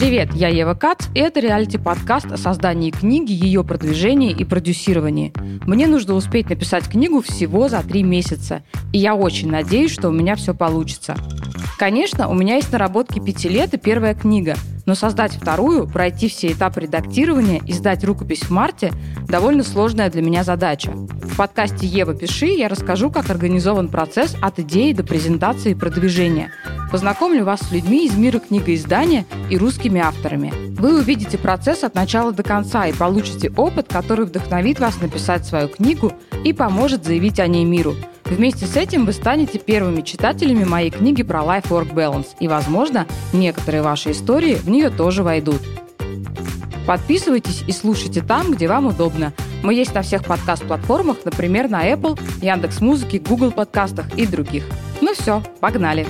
Привет, я Ева Кац, и это реалити-подкаст о создании книги, ее продвижении и продюсировании. Мне нужно успеть написать книгу всего за три месяца, и я очень надеюсь, что у меня все получится. Конечно, у меня есть наработки пяти лет и первая книга, но создать вторую, пройти все этапы редактирования и сдать рукопись в марте – довольно сложная для меня задача. Подкасте «Ева, пиши» я расскажу, как организован процесс от идеи до презентации и продвижения. Познакомлю вас с людьми из мира книгоиздания и русскими авторами. Вы увидите процесс от начала до конца и получите опыт, который вдохновит вас написать свою книгу и поможет заявить о ней миру – Вместе с этим вы станете первыми читателями моей книги про Life-Work Balance, и, возможно, некоторые ваши истории в нее тоже войдут. Подписывайтесь и слушайте там, где вам удобно. Мы есть на всех подкаст-платформах, например, на Apple, Яндекс.Музыке, Google подкастах и других. Ну все, погнали!